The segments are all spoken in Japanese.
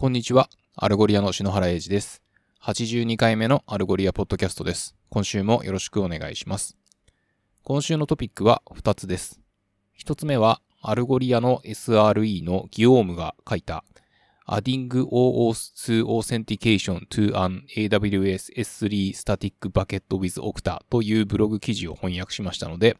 こんにちは。アルゴリアの篠原英二です。82回目のアルゴリアポッドキャストです。今週もよろしくお願いします。今週のトピックは2つです。1つ目は、アルゴリアの SRE のギオームが書いた Adding OAuth2 Authentication to an AWS S3 Static Bucket with Okta というブログ記事を翻訳しましたので、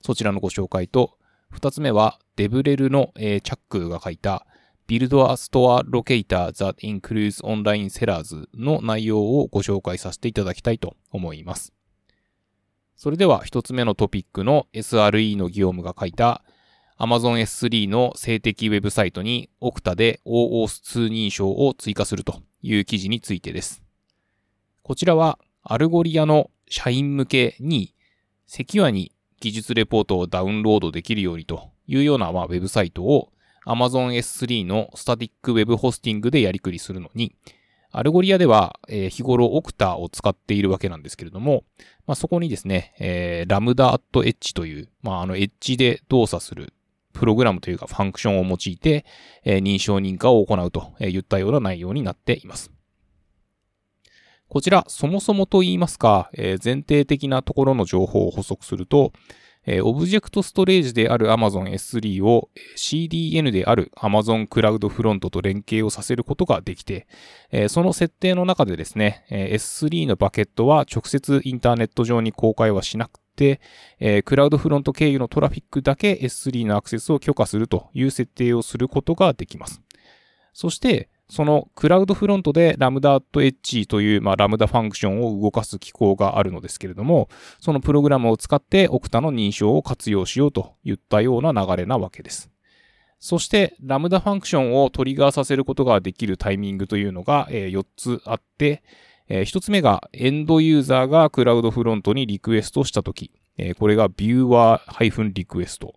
そちらのご紹介と、2つ目は、デブレルの、えーチャックが書いた Build a Store Locator that includes online sellers の内容をご紹介させていただきたいと思います。それでは一つ目のトピックの SRE のギオームが書いた Amazon S3 の静的ウェブサイトに Okta で OAuth2 認証を追加するという記事についてです。こちらはアルゴリアの社員向けにセキュアに技術レポートをダウンロードできるようにというようなまウェブサイトを Amazon S3 のスタティックウェブホスティングでやりくりするのに、アルゴリアでは、えー日頃 Okta を使っているわけなんですけれども、まあ、そこにですね、えー、 Lambda@Edge という、まあ、あの Edge で動作するプログラムというかファンクションを用いて、えー認証認可を行うといったような内容になっています。こちら、そもそもと言いますか、え前提的なところの情報を補足すると、えーオブジェクトストレージである Amazon S3 を CDN である Amazon クラウドフロントと連携をさせることができて、えーその設定の中でですね、えー S3 のバケットは直接インターネット上に公開はしなくて、えークラウドフロント経由のトラフィックだけ S3 のアクセスを許可するという設定をすることができます。そして、そのクラウドフロントで Lambda at Edge という、まあ、ラムダファンクションを動かす機構があるのですけれども、そのプログラムを使って Okta の認証を活用しようといったような流れなわけです。そして、ラムダファンクションをトリガーさせることができるタイミングというのが、え4つあって、え1つ目がエンドユーザーがクラウドフロントにリクエストしたとき、えこれがビューワーリクエスト。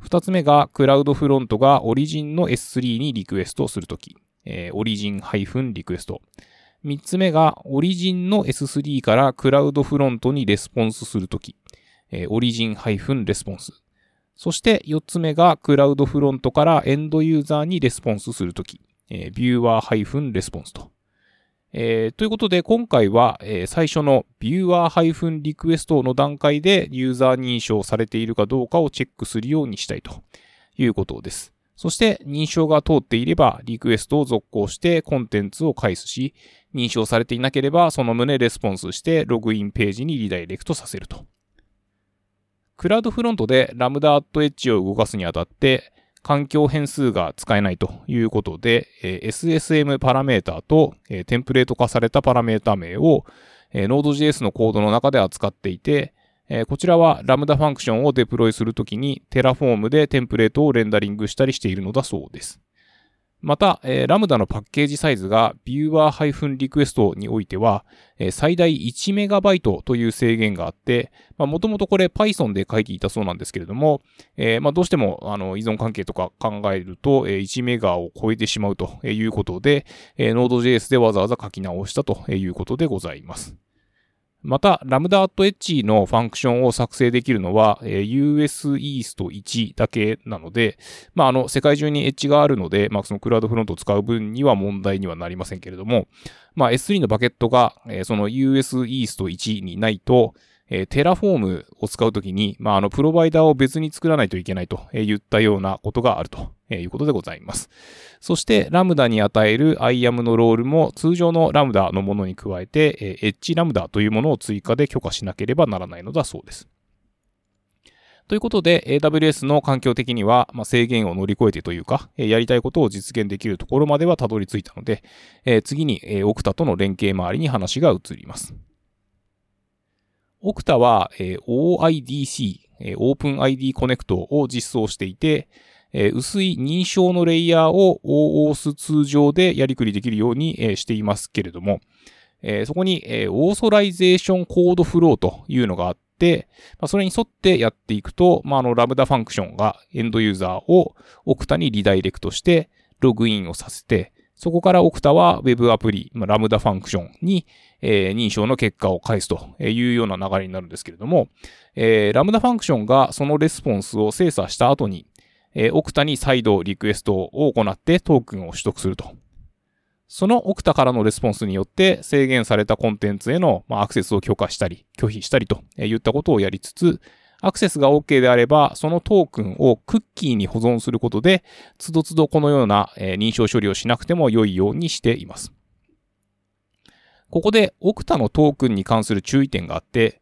二つ目がクラウドフロントがオリジンの S3 にリクエストするとき、えーオリジンリクエスト。三つ目がオリジンの S3 からクラウドフロントにレスポンスするとき、えーオリジンレスポンス。そして四つ目がクラウドフロントからエンドユーザーにレスポンスするとき、えービューワーレスポンスと。えーということで、今回は、えー最初のビューワーリクエストの段階でユーザー認証されているかどうかをチェックするようにしたいということです。そして、認証が通っていれば、リクエストを続行してコンテンツを返すし、認証されていなければ、その旨レスポンスしてログインページにリダイレクトさせると。クラウドフロントでラムダアットエッジを動かすにあたって、環境変数が使えないということで、SSM パラメータと、テンプレート化されたパラメータ名を、Node.js のコードの中で扱っていて、えーこちらはラムダファンクションをデプロイするときに Terraform でテンプレートをレンダリングしたりしているのだそうです。また、えーラムダのパッケージサイズが Viewer-Request においては、えー最大 1MB という制限があって、もともとこれ Python で書いていたそうなんですけれども、えーまあ、どうしてもあの依存関係とか考えると、えー1メガを超えてしまうということで、えー Node.js でわざわざ書き直したということでございます。また、 Lambda@Edge のファンクションを作成できるのは、えー US East 1だけなので、まあ、あの、世界中にエッジがあるので、まあ、その CloudFront を使う分には問題にはなりませんけれども、まあ、S3 のバケットが、えーその US East 1にないと、えー、 Terraform を使うときに、まあ、あの、プロバイダーを別に作らないといけないと言ったようなことがあるということでございます。そして、 Lambda に与える IAM のロールも通常の Lambda のものに加えて、え、 Edge Lambda というものを追加で許可しなければならないのだそうです。ということで、AWS の環境的には、ま、制限を乗り越えてというか、えやりたいことを実現できるところまではたどり着いたので、え次に、えー、Okta との連携周りに話が移ります。Okta は、えー OIDC、えー OpenID Connect を実装していて、えー薄い認証のレイヤーを OAuth 通常でやりくりできるように、えーしていますけれども、えーそこに、えー Authorization Code Flow というのがあって、まあ、それに沿ってやっていくと、まあ、あの、 Lambda ファンクションがエンドユーザーを Okta にリダイレクトして、ログインをさせて、そこから Okta は Web アプリ、まあ、 Lambda ファンクションに、えー認証の結果を返すというような流れになるんですけれども、えー Lambda ファンクションがそのレスポンスを精査した後に、えー、Okta に再度リクエストを行ってトークンを取得すると。その Okta からのレスポンスによって制限されたコンテンツへのアクセスを許可したり、拒否したりといったことをやりつつ、アクセスが OK であれば、そのトークンをクッキーに保存することで、つどつどこのような認証処理をしなくても良いようにしています。ここで、 Okta のトークンに関する注意点があって、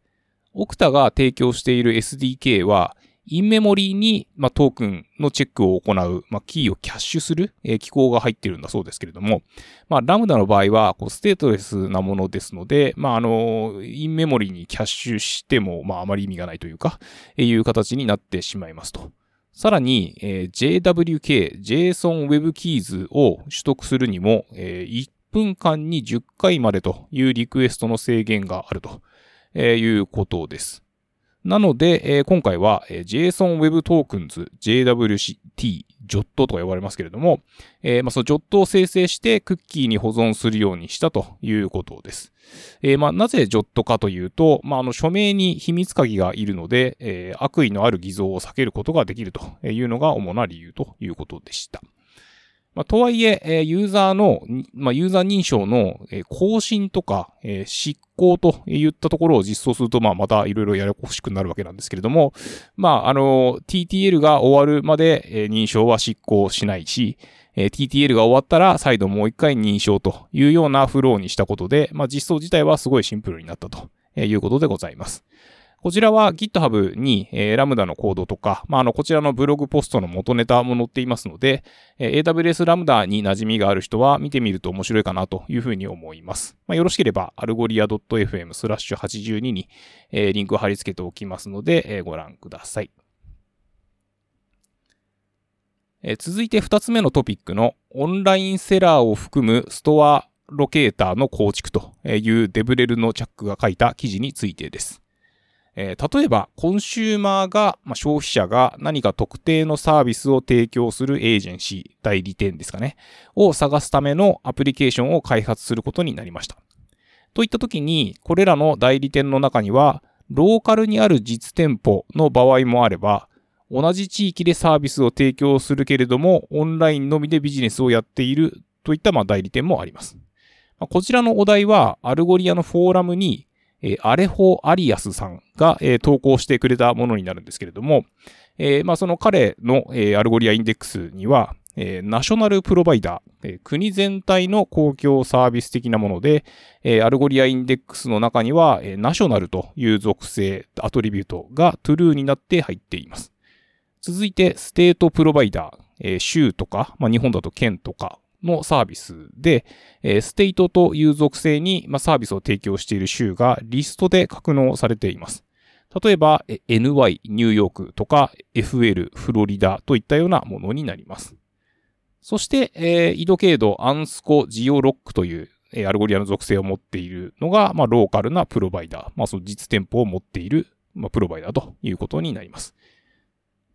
Okta が提供している SDK は、インメモリーに、まあ、トークンのチェックを行う、まあ、キーをキャッシュする、えー、機構が入ってるんだそうですけれども、まあ、 Lambda の場合は、こう、ステートレスなものですので、まあ、あの、インメモリーにキャッシュしても、まあ、あまり意味がないというか、えー、いう形になってしまいますと。さらに、えー、JWK、JSON Web Keys を取得するにも、えー、1分間に10回までというリクエストの制限があるということです。なので、えー、今回は、えー、JSON Web Tokens JWCT JOT とか呼ばれますけれども、えー、まあ、その JOT を生成してクッキーに保存するようにしたということです。えー、まあ、なぜ JOT かというと、まあ、あの、署名に秘密鍵がいるので、えー、悪意のある偽造を避けることができるというのが主な理由ということでした。まあ、とはいえ、え、ユーザーの、まあ、ユーザー認証の、え、更新とか、えー、執行といったところを実装すると、まあ、またいろいろややこしくなるわけなんですけれども、まあ、あの、TTL が終わるまで、え、認証は執行しないし、え、TTL が終わったら再度もう一回認証というようなフローにしたことで、まあ、実装自体はすごいシンプルになったということでございます。こちらは GitHub に、えー、 Lambda のコードとか、まあ、あの、こちらのブログポストの元ネタも載っていますので、えー、AWS ラムダに馴染みがある人は見てみると面白いかなというふうに思います。まあ、よろしければ、 Algolia .fm スラッシュ82に、えー、リンクを貼り付けておきますので、えー、ご覧ください。えー、続いて2つ目のトピックのオンラインセラーを含むストアロケーターの構築というデブレルのチャックが書いた記事についてです。えー、例えば、コンシューマーが、まあ、消費者が何か特定のサービスを提供するエージェンシー、代理店ですかね、を探すためのアプリケーションを開発することになりました。といった時に、これらの代理店の中には、ローカルにある実店舗の場合もあれば、同じ地域でサービスを提供するけれども、オンラインのみでビジネスをやっているといったま代理店もあります。こちらのお題は、 Algolia のフォーラムにえー、アレホ・アリアスさんが、えー、投稿してくれたものになるんですけれども、えー、まあ、その彼の、え、 Algolia インデックスには、え、 national provider、え、国全体の公共サービス的なもので、え、 Algolia インデックスの中には、え、 national という属性、 attribute が true になって入っています。続いて、ステートプロバイダー、え、州とか、まあ、日本だと県とかのサービスで、え state という属性に、まサービスを提供している州がリストで格納されています。例えば、NY、ニューヨークとか FL、フロリダといったようなものになります。そして、えー、緯度経度アンスコ geoloc という、えー、 Algolia の属性を持っているのが、まあ、ローカルなプロバイダー、まあ、その実店舗を持っている、まあ、プロバイダーということになります。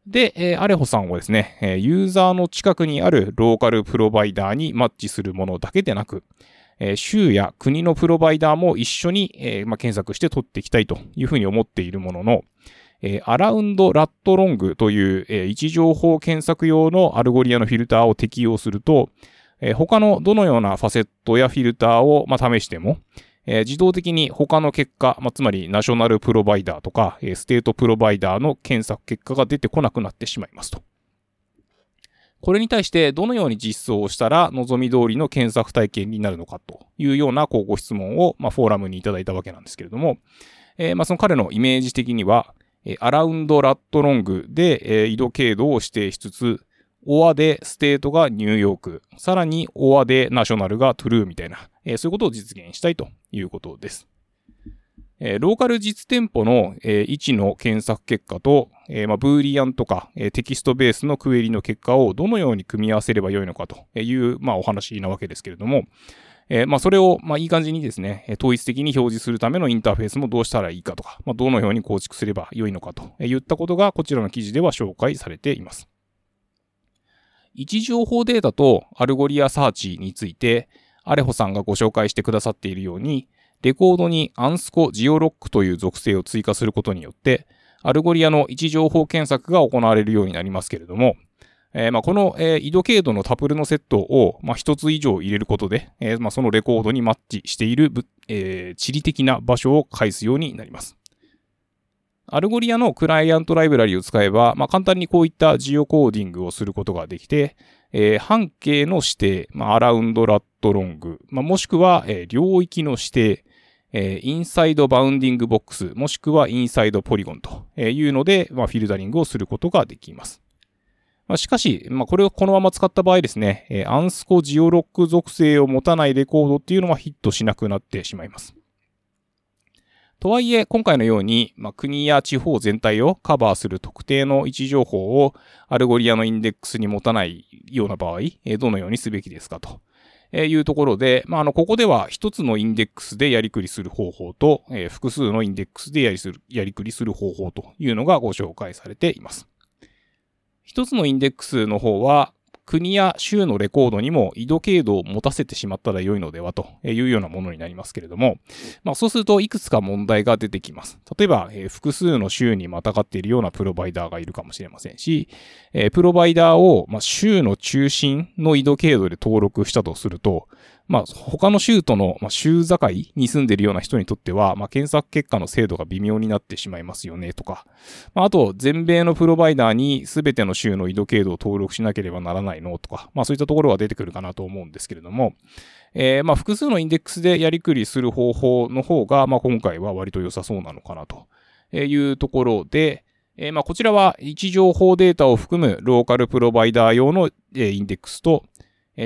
で、えー、アレホさんはですね、え、ユーザーの近くにあるローカルプロバイダーにマッチするものだけでなく、え、州や国のプロバイダーも一緒に、えま、検索して取っていきたいというふうに思っているものの、え、 aroundLatLng という、え、位置情報検索用の Algolia のフィルターを適用すると、え、他のどのようなファセットやフィルターを、ま、試しても、えー、自動的に他の結果、まあ、つまり national provider とか、えー、 state provider の検索結果が出てこなくなってしまいますと。これに対してどのように実装をしたら望み通りの検索体験になるのかというようなご質問を、まあ、フォーラムにいただいたわけなんですけれども、えー、まあ、その彼のイメージ的には、え aroundLatLng で、え緯度経度を指定しつつ、 OR で state がニューヨーク、さらに OR で national が true みたいな、えー、そういうことを実現したいということです。えー、ローカル実店舗の、えー、位置の検索結果と、えーま、ブーリアンとか、え、テキストベースのクエリの結果をどのように組み合わせればよいのかという、まあ、お話なわけですけれども、え、まあ、それを、まあ、いい感じにですね、統一的に表示するためのインターフェースもどうしたらいいかとか、ま、どのように構築すればよいのかといったことがこちらの記事では紹介されています。位置情報データと Algolia サーチについて、アレホさんがご紹介してくださっているように、レコードにアンスコ geoloc という属性を追加することによって、 Algolia の位置情報検索が行われるようになりますけれども、えー、まあ、この、えー、緯度経度のタプルのセットを、まあ、一つ以上入れることで、えー、まあ、そのレコードにマッチしている、えー、地理的な場所を返すようになります。 Algolia のクライアントライブラリを使えば、まあ、簡単にこういったジオコーディングをすることができて、えー、半径の指定、まあ、 aroundLatLng、まあ、もしくは、えー、領域の指定、えー、 insideBoundingBox、もしくは insidePolygon というので、まあ、フィルタリングをすることができます。まあ、しかし、まあ、これをこのまま使った場合ですね、えー、アンスコ geoloc 属性を持たないレコードっていうのはヒットしなくなってしまいます。とはいえ、今回のように、まあ、国や地方全体をカバーする特定の位置情報を Algolia のインデックスに持たないような場合、え、どのようにすべきですか？と。えいうところで、まあ、あの、ここでは一つのインデックスでやりくりする方法と、え、複数のインデックスでやりする、やりくりする方法というのがご紹介されています。一つのインデックスの方は、国や州のレコードにも緯度経度を持たせてしまったら良いのではというようなものになりますけれども、まあそうするといくつか問題が出てきます。例えば、えー、複数の州にまたがっているようなプロバイダーがいるかもしれませんし、えー、プロバイダーを、まあ、州の中心の緯度経度で登録したとすると、まあ、他の州との、まあ、州境に住んでるような人にとっては、まあ、検索結果の精度が微妙になってしまいますよね、とか。まあ、あと、全米のプロバイダーに全ての州の緯度経度を登録しなければならないの、とか。まあ、そういったところが出てくるかなと思うんですけれども、えー、まあ、複数のインデックスでやりくりする方法の方が、まあ、今回は割と良さそうなのかなというところで、えー、まあ、こちらは位置情報データを含むローカルプロバイダー用のインデックスと、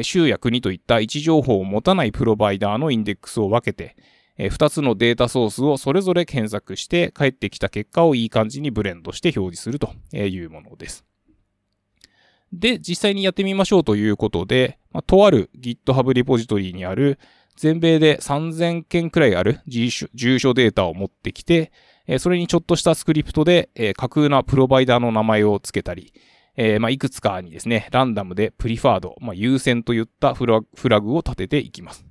州や国といった位置情報を持たないプロバイダーのインデックスを分けて、2つのデータソースをそれぞれ検索して帰ってきた結果をいい感じにブレンドして表示するというものです。で、実際にやってみましょうということで、まあ、とある GitHub リポジトリにある全米で3000件くらいある住所データを持ってきて、それにちょっとしたスクリプトで架空なプロバイダーの名前を付けたり、えー、まあ、いくつかにですね、ランダムでプリファード、まあ、優先といったフラグを立てていきます。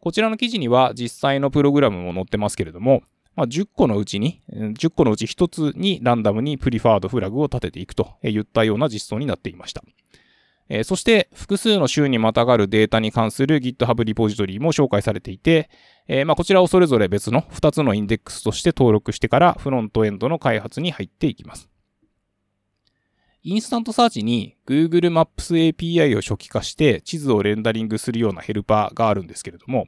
こちらの記事には実際のプログラムも載ってますけれども、まあ、10個のうちに、10個のうち1つにランダムに preferred フラグを立てていくといったような実装になっていました。えー、そして、複数の週にまたがるデータに関する GitHub リポジトリも紹介されていて、えー、まあ、こちらをそれぞれ別の2つのインデックスとして登録してからフロントエンドの開発に入っていきます。 InstantSearch に Google Maps API を初期化して地図をレンダリングするようなヘルパーがあるんですけれども、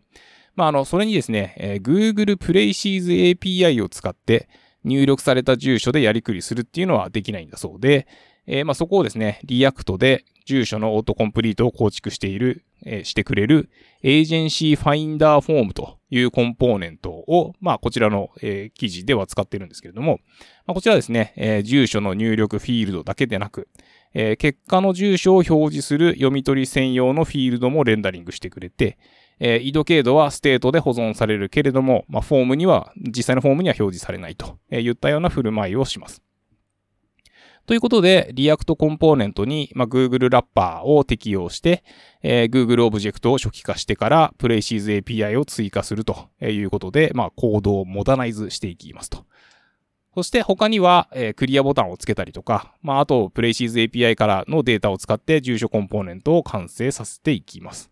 まあ、あの、それにですね、えー、Google Places API を使って入力された住所でやりくりするっていうのはできないんだそうで、えー、まあ、そこをですね、 React で住所のオートコンプリートを構築している、えー、してくれる Agency Finder Form というコンポーネントを、まあ、こちらの、えー、記事では使ってるんですけれども、まあ、こちらですね、え、住所の入力フィールドだけでなく、え、結果の住所を表示する読み取り専用のフィールドもレンダリングしてくれて、えー、緯度経度はステートで保存されるけれども、まあ、フォームには、実際のフォームには表示されないといったような振る舞いをします。ということで、 React コンポーネントに、まあ、Google ラッパーを適用して、えー、Google オブジェクトを初期化してから Places API を追加するということで、まあ、コードをモダナイズしていきますと。そして他には、えー、クリアボタンをつけたりとか、まあ、あと、Places API からのデータを使って住所コンポーネントを完成させていきます。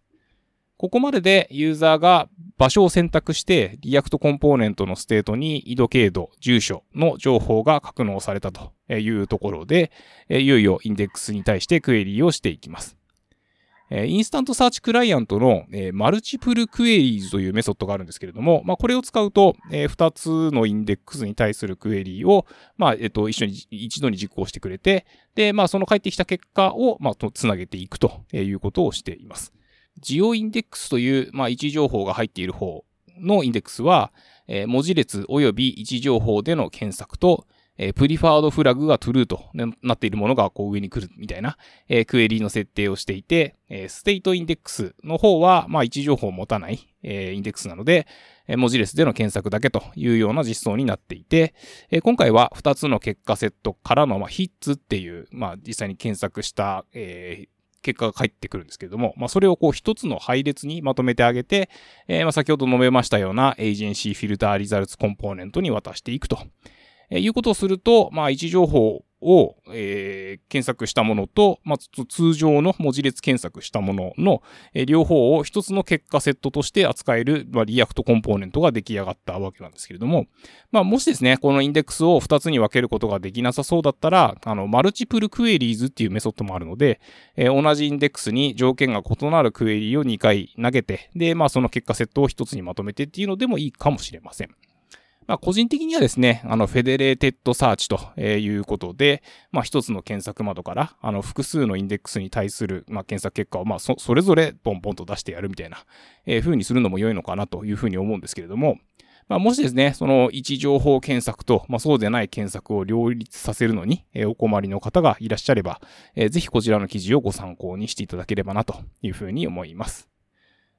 ここまででユーザーが場所を選択して React コンポーネントのステートに緯度経度、住所の情報が格納されたというところで、いよいよインデックスに対してクエリーをしていきます。 InstantSearch クライアントの multiple queries というメソッドがあるんですけれども、まあ、これを使うと、2つのインデックスに対するクエリーを、まあ、えっと、一緒に、一度に実行してくれて、で、まあ、その返ってきた結果を、まあ、つなげていくということをしています。geo index という、まあ、位置情報が入っている方のインデックスは、えー、文字列及び位置情報での検索と、えー、 preferred フラグが true となっているものがこう上に来るみたいな、えー、クエリの設定をしていて、えー、 state index の方は、まあ、位置情報を持たない、えー、インデックスなので、えー、文字列での検索だけというような実装になっていて、えー、今回は2つの結果セットからの、まあ、 hits っていう、まあ、実際に検索した、えー、結果が返ってくるんですけれども、まあ、それをこう一つの配列にまとめてあげて、えー、まあ先ほど述べましたような Agency Finder Results コンポーネントに渡していくと。えー、いうことをすると、まあ、位置情報を、えー、検索したものと、まあ、通常の文字列検索したものの、えー、両方を一つの結果セットとして扱える、まあ、 React コンポーネントが出来上がったわけなんですけれども、まあ、もしですね、このインデックスを二つに分けることができなさそうだったら、あの、 multiple queries っていうメソッドもあるので、えー、同じインデックスに条件が異なるクエリーを2回投げて、で、まあ、その結果セットを一つにまとめてっていうのでもいいかもしれません。まあ、個人的にはですね、あの、 federated search ということで、まあ、一つの検索窓から、あの、複数のインデックスに対する、まあ、検索結果を、まあ、そ、それぞれポンポンと出してやるみたいな、えー、風にするのも良いのかなというふうに思うんですけれども、まあ、もしですね、その位置情報検索と、まあ、そうでない検索を両立させるのに、えー、お困りの方がいらっしゃれば、えー、ぜひこちらの記事をご参考にしていただければなというふうに思います。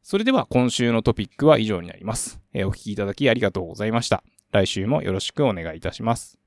それでは今週のトピックは以上になります。えー、お聞きいただきありがとうございました。来週もよろしくお願いいたします。